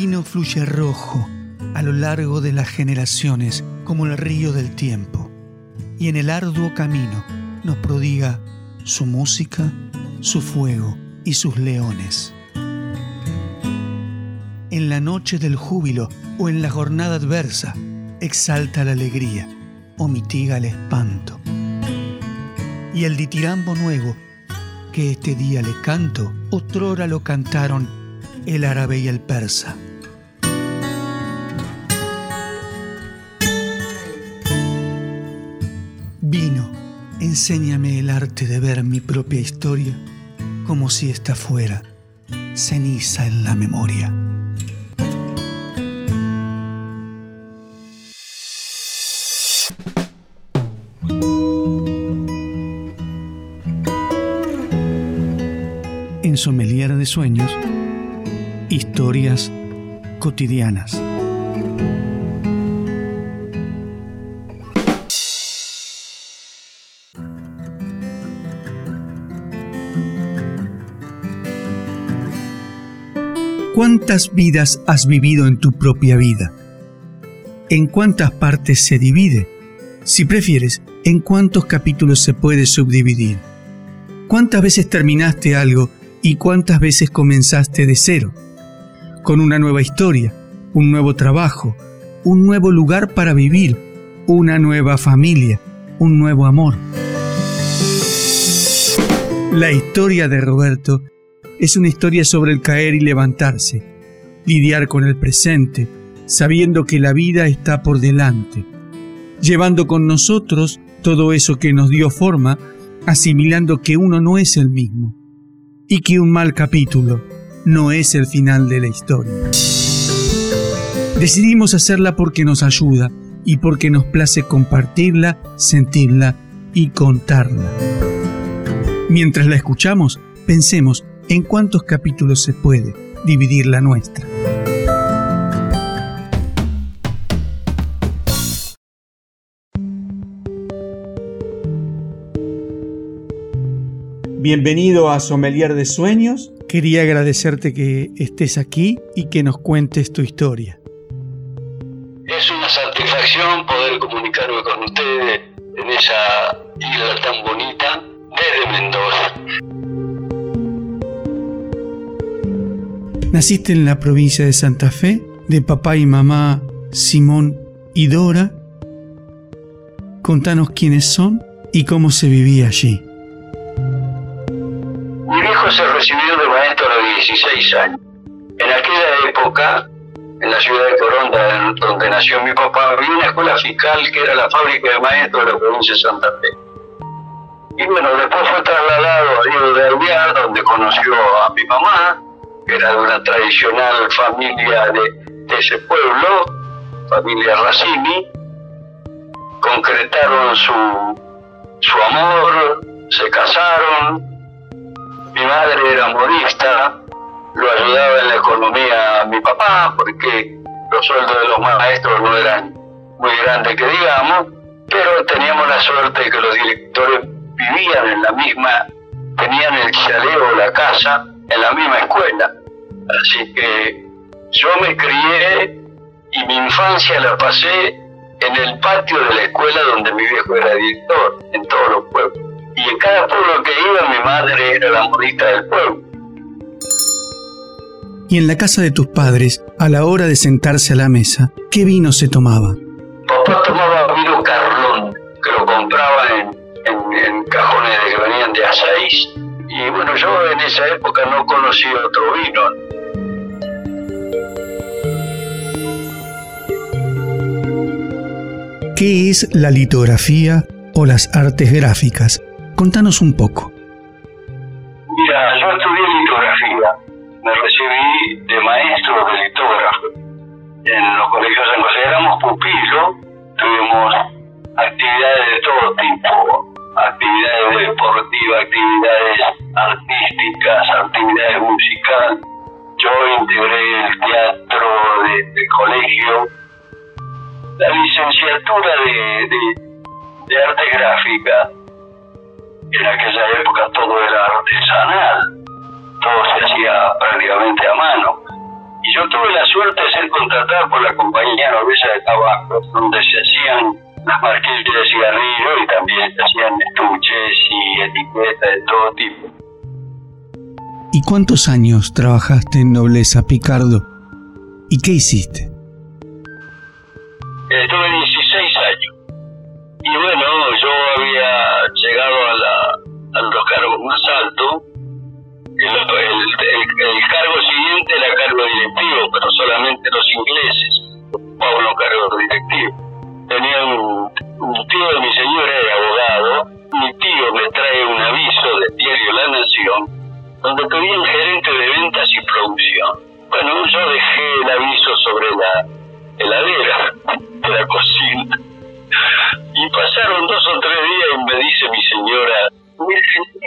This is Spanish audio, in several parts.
vino fluye rojo a lo largo de las generaciones como el río del tiempo, y en el arduo camino nos prodiga su música, su fuego y sus leones. En la noche del júbilo o en la jornada adversa, exalta la alegría o mitiga el espanto. Y el ditirambo nuevo que este día le canto, otrora lo cantaron el árabe y el persa. Vino, enséñame el arte de ver mi propia historia como si esta fuera ceniza en la memoria. En Sommelier de Sueños, historias cotidianas. ¿Cuántas vidas has vivido en tu propia vida? ¿En cuántas partes se divide? Si prefieres, ¿en cuántos capítulos se puede subdividir? ¿Cuántas veces terminaste algo y cuántas veces comenzaste de cero? Con una nueva historia, un nuevo trabajo, un nuevo lugar para vivir, una nueva familia, un nuevo amor. La historia de Roberto es una historia sobre el caer y levantarse, lidiar con el presente, sabiendo que la vida está por delante, llevando con nosotros todo eso que nos dio forma, asimilando que uno no es el mismo y que un mal capítulo no es el final de la historia. Decidimos hacerla porque nos ayuda y porque nos place compartirla, sentirla y contarla. Mientras la escuchamos, pensemos en cuántos capítulos se puede dividir la nuestra. Bienvenido a Sommelier de Sueños. Quería agradecerte que estés aquí y que nos cuentes tu historia. Es una satisfacción poder comunicarme con ustedes en esa isla tan bonita desde Mendoza. Naciste en la provincia de Santa Fe, de papá y mamá Simón y Dora. Contanos quiénes son y cómo se vivía allí. Mi viejo se recibió de maestro a los 16 años. En aquella época, en la ciudad de Coronda, donde nació mi papá, había una escuela fiscal que era la fábrica de maestros de la provincia de Santa Fe. Y bueno, después fue trasladado a Río de Alvear, donde conoció a mi mamá, era de una tradicional familia de, ese pueblo, familia Racini, concretaron su, su amor, se casaron, mi madre era modista, lo ayudaba en la economía a mi papá, porque los sueldos de los maestros no eran muy grandes que digamos, pero teníamos la suerte de que los directores vivían en la misma, tenían el chaleo, la casa, en la misma escuela. Así que yo me crié y mi infancia la pasé en el patio de la escuela donde mi viejo era director, en todos los pueblos. Y en cada pueblo que iba mi madre era la modista del pueblo. Y en la casa de tus padres, a la hora de sentarse a la mesa, ¿qué vino se tomaba? Papá tomaba vino Carlón, que lo compraba en, en, cajones de que venían de Asaís. Y bueno, yo en esa época no conocí otro vino. ¿Qué es la litografía o las artes gráficas? Contanos un poco. Mira, yo estudié litografía. Me recibí de maestro de litógrafo. En los colegios San José éramos pupilos, tuvimos actividades de todo tipo, actividades deportivas, actividades artísticas, actividades musicales. Yo integré el teatro del colegio la licenciatura de, arte gráfica, en aquella época todo era artesanal, todo se hacía prácticamente a mano. Y yo tuve la suerte de ser contratado por la compañía noruega de tabaco, donde se hacían las marquillas de cigarrillo y también se hacían estuches y etiquetas de todo tipo. ¿Y cuántos años trabajaste en Nobleza, Picardo? ¿Y qué hiciste? Estuve 16 años. Y bueno, yo había llegado a, la, a los cargos más altos. El, cargo siguiente era cargo directivo, pero solamente los ingleses ocupaban los cargos directivos. Tenía un, un tío de mi señora, era abogado. Mi tío me trae un aviso del diario La Nación donde pedían gerente de ventas y producción. Bueno, yo dejé el aviso sobre la heladera la cocina. Y pasaron dos o tres días y me dice mi señora, mira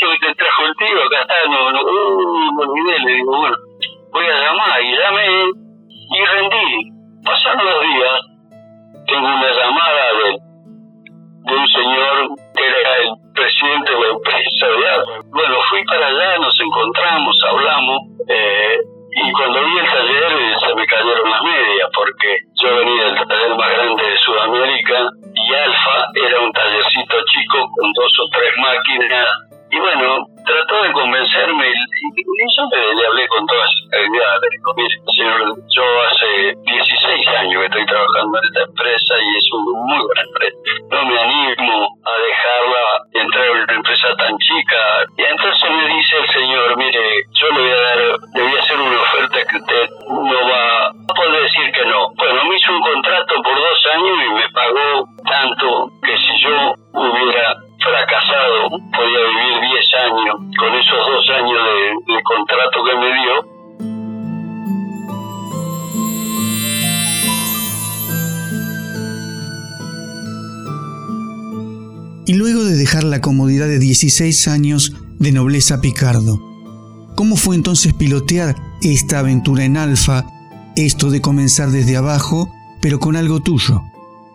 que te trajo el tío, acá está, no, no, uh, me olvidé, le digo, bueno, voy a llamar, y llamé y rendí. Pasaron los días, tengo una llamada de, de un señor que era el presidente de la empresa de Bueno, fui para allá, nos encontramos, 16 años de nobleza Picardo. ¿Cómo fue entonces pilotear esta aventura en Alfa, esto de comenzar desde abajo, pero con algo tuyo?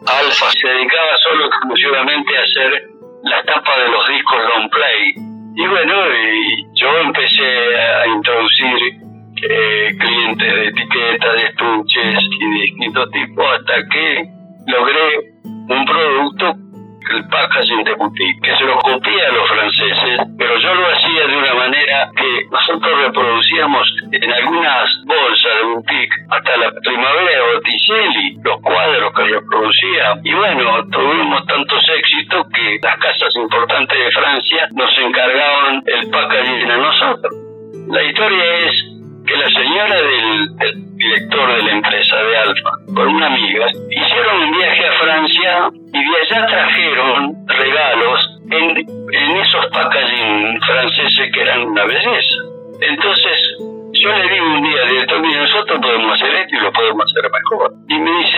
Alfa se dedicaba solo exclusivamente a hacer la tapa de los discos long play. Y bueno, yo empecé a introducir eh, clientes de etiquetas, de estuches y de distintos tipos hasta que logré un producto el packaging de boutique, que se lo copia a los franceses, pero yo lo hacía de una manera que nosotros reproducíamos en algunas bolsas de boutique hasta la primavera de Botticelli, los cuadros que reproducía. Y bueno, tuvimos tantos éxitos que las casas importantes de Francia nos encargaban el packaging a nosotros. La historia es que la señora del, director de la empresa de Alfa, con una amiga, hicieron un viaje a Francia y de allá regalos en, en esos packaging franceses que eran una belleza. Entonces, yo le digo un día, director, mire, nosotros podemos hacer esto y lo podemos hacer mejor. Y me dice,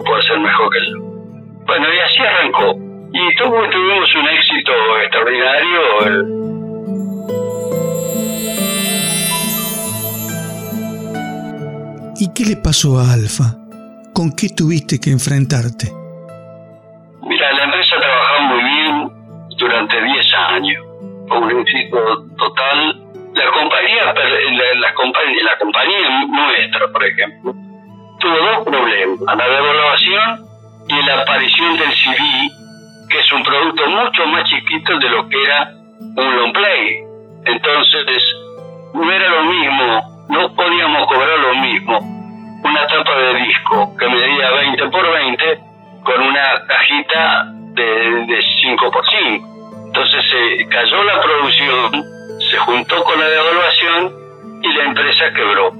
lo puede hacer mejor que yo. Bueno, y así arrancó. Y tuvimos un éxito extraordinario. ¿Y qué le pasó a Alfa? ¿Con qué tuviste que enfrentarte? Mira, la empresa trabajó muy bien durante 10 años. un éxito total. La compañía, la, compañía, la compañía nuestra, por ejemplo, tuvo dos problemas. La devaluación y la aparición del CD, que es un producto mucho más chiquito de lo que era un long play. Entonces, no era lo mismo no podíamos cobrar lo mismo una tapa de disco que medía 20 por 20 con una cajita de, de 5 por 5. Entonces se cayó la producción, se juntó con la devaluación y la empresa quebró.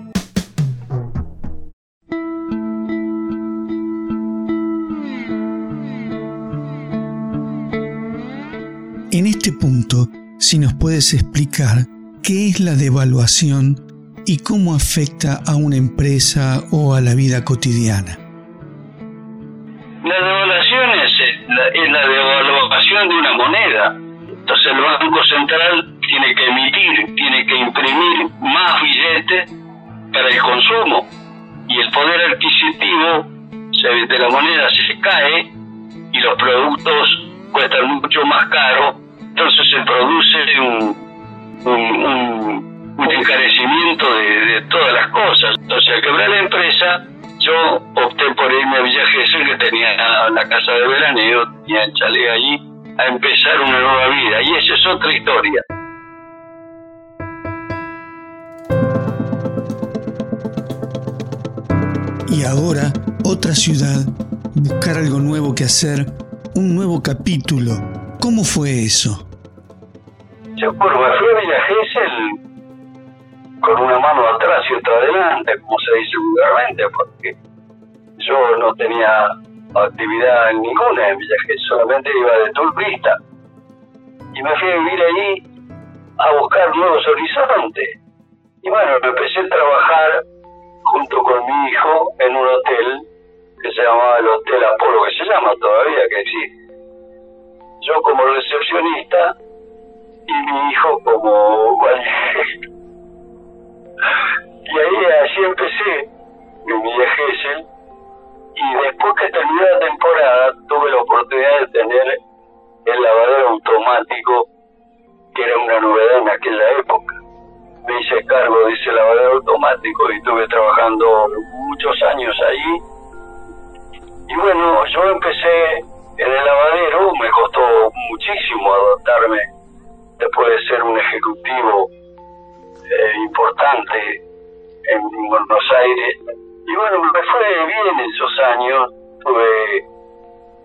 En este punto, si nos puedes explicar qué es la devaluación y cómo afecta a una empresa o a la vida cotidiana. es la devaluación de una moneda. Entonces el Banco Central tiene que emitir, tiene que imprimir más billetes para el consumo y el poder adquisitivo de la moneda se cae y los productos cuestan mucho más caro, produce un, un, encarecimiento de, todas las cosas. Entonces al quebrar la empresa, yo opté por irme a Villa Gesell, que tenía la casa de veraneo, tenía el chalet allí, a empezar una nueva vida. Y esa es otra historia. Y ahora, otra ciudad, buscar algo nuevo que hacer, un nuevo capítulo. ¿Cómo fue eso? Yo por a Villa Gesell con una mano atrás y otra adelante, como se dice vulgarmente, porque yo no tenía actividad ninguna en Villa Gesell, solamente iba de turista. Y me fui a vivir allí a buscar nuevos horizontes. Y bueno, empecé a trabajar junto con mi hijo en un hotel que se llamaba el Hotel Apolo, que se llama todavía, que existe. Yo como recepcionista como y ahí así empecé en Villa Gesell y después que terminó la temporada tuve la oportunidad de tener el lavadero automático que era una novedad en aquella época. Me hice cargo de ese lavadero automático y estuve trabajando muchos años ahí. Y bueno, yo empecé en el lavadero, me costó muchísimo adaptarme después de ser un ejecutivo eh, importante en Buenos Aires. Y bueno, me fue bien esos años, estuve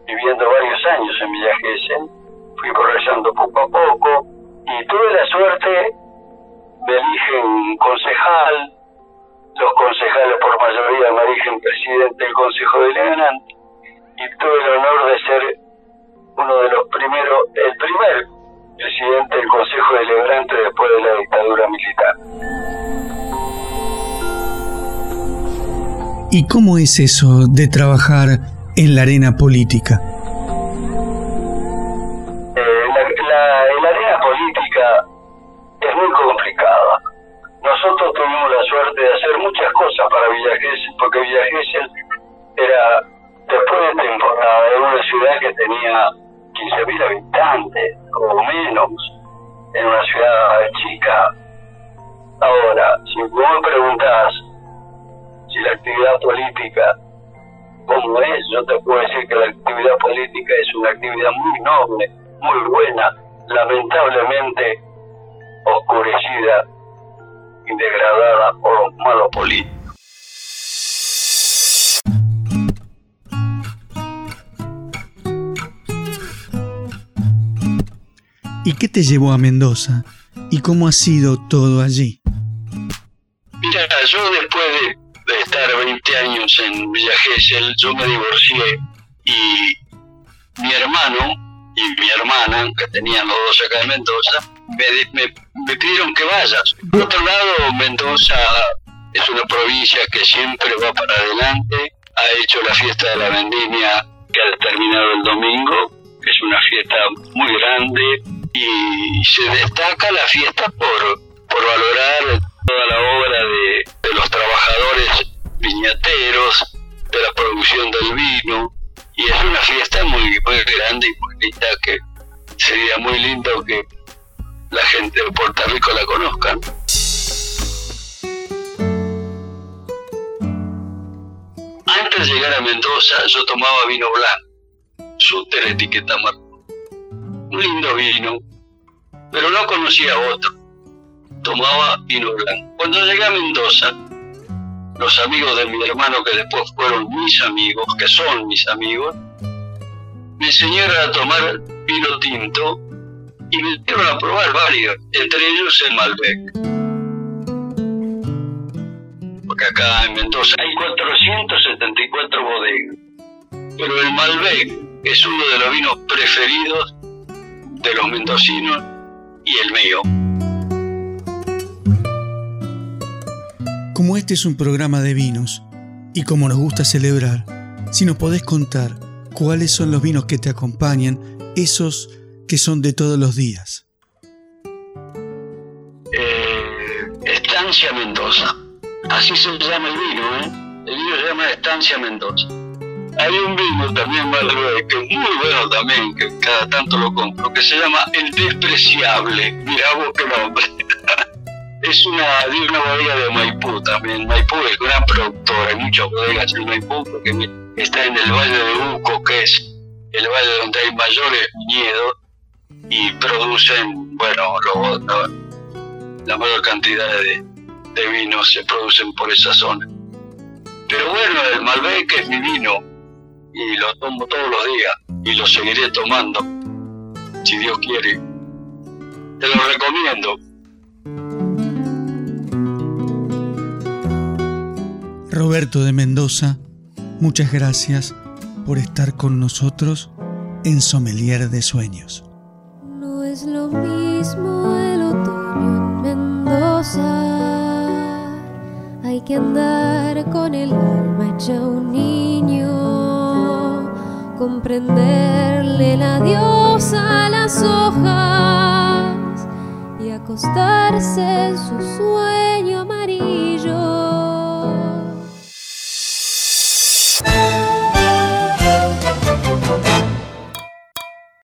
viviendo varios años en Villa Gesell, fui progresando poco a poco y tuve la suerte me eligen concejal, los concejales por mayoría me eligen presidente del Consejo Deliberante y tuve el honor de ser uno de los primeros, el primer presidente del Consejo Deliberante después de la dictadura militar. ¿Y cómo es eso de trabajar en la arena política? Si vos preguntás si la actividad política, ¿cómo es? Yo te puedo decir que la actividad política es una actividad muy noble, muy buena. Lamentablemente, oscurecida y degradada por los malos políticos. ¿Y qué te llevó a Mendoza? ¿Y cómo ha sido todo allí? Mira, yo después de, estar 20 años en Villa Gesell, yo me divorcié y mi hermano y mi hermana, que tenían los dos acá en Mendoza, me, me pidieron que vayas. Por otro lado, Mendoza es una provincia que siempre va para adelante, ha hecho la fiesta de la vendimia que ha terminado el domingo, es una fiesta muy grande y se destaca la fiesta por, por valorar toda la obra de, de los trabajadores viñateros, de la producción del vino, y es una fiesta muy, grande y muy linda que sería muy lindo que la gente de Puerto Rico la conozca. Antes de llegar a Mendoza yo tomaba vino blanco, Suter etiqueta marco. Un lindo vino, pero no conocía otro. Tomaba vino blanco. Cuando llegué a Mendoza, los amigos de mi hermano, que después fueron mis amigos, que son mis amigos, me enseñaron a tomar vino tinto y me dieron a probar varios, entre ellos el Malbec. Porque acá en Mendoza hay 474 bodegas, pero el Malbec es uno de los vinos preferidos de los mendocinos y el mío. Como este es un programa de vinos y como nos gusta celebrar, si nos podés contar ¿cuáles son los vinos que te acompañan, esos que son de todos los días? Eh, Estancia Mendoza. Así se llama el vino, ¿eh? El vino se llama Estancia Mendoza. Hay un vino también, Malbec, que es muy bueno también, que cada tanto lo compro, que se llama El Despreciable. Mira vos qué nombre. Es una de una bodega de Maipú también. Maipú es una productora, hay muchas bodegas en Maipú porque está en el Valle de Uco, que es el valle donde hay mayores viñedos y producen, bueno, la mayor cantidad de, de vinos se producen por esa zona. Pero bueno, el Malbec es mi vino y lo tomo todos los días y lo seguiré tomando, si Dios quiere. Te lo recomiendo. Roberto de Mendoza, muchas gracias por estar con nosotros en Sommelier de Sueños. No es lo mismo el otoño en Mendoza. Hay que andar con el alma hecha un niño, comprenderle la diosa a las hojas y acostarse en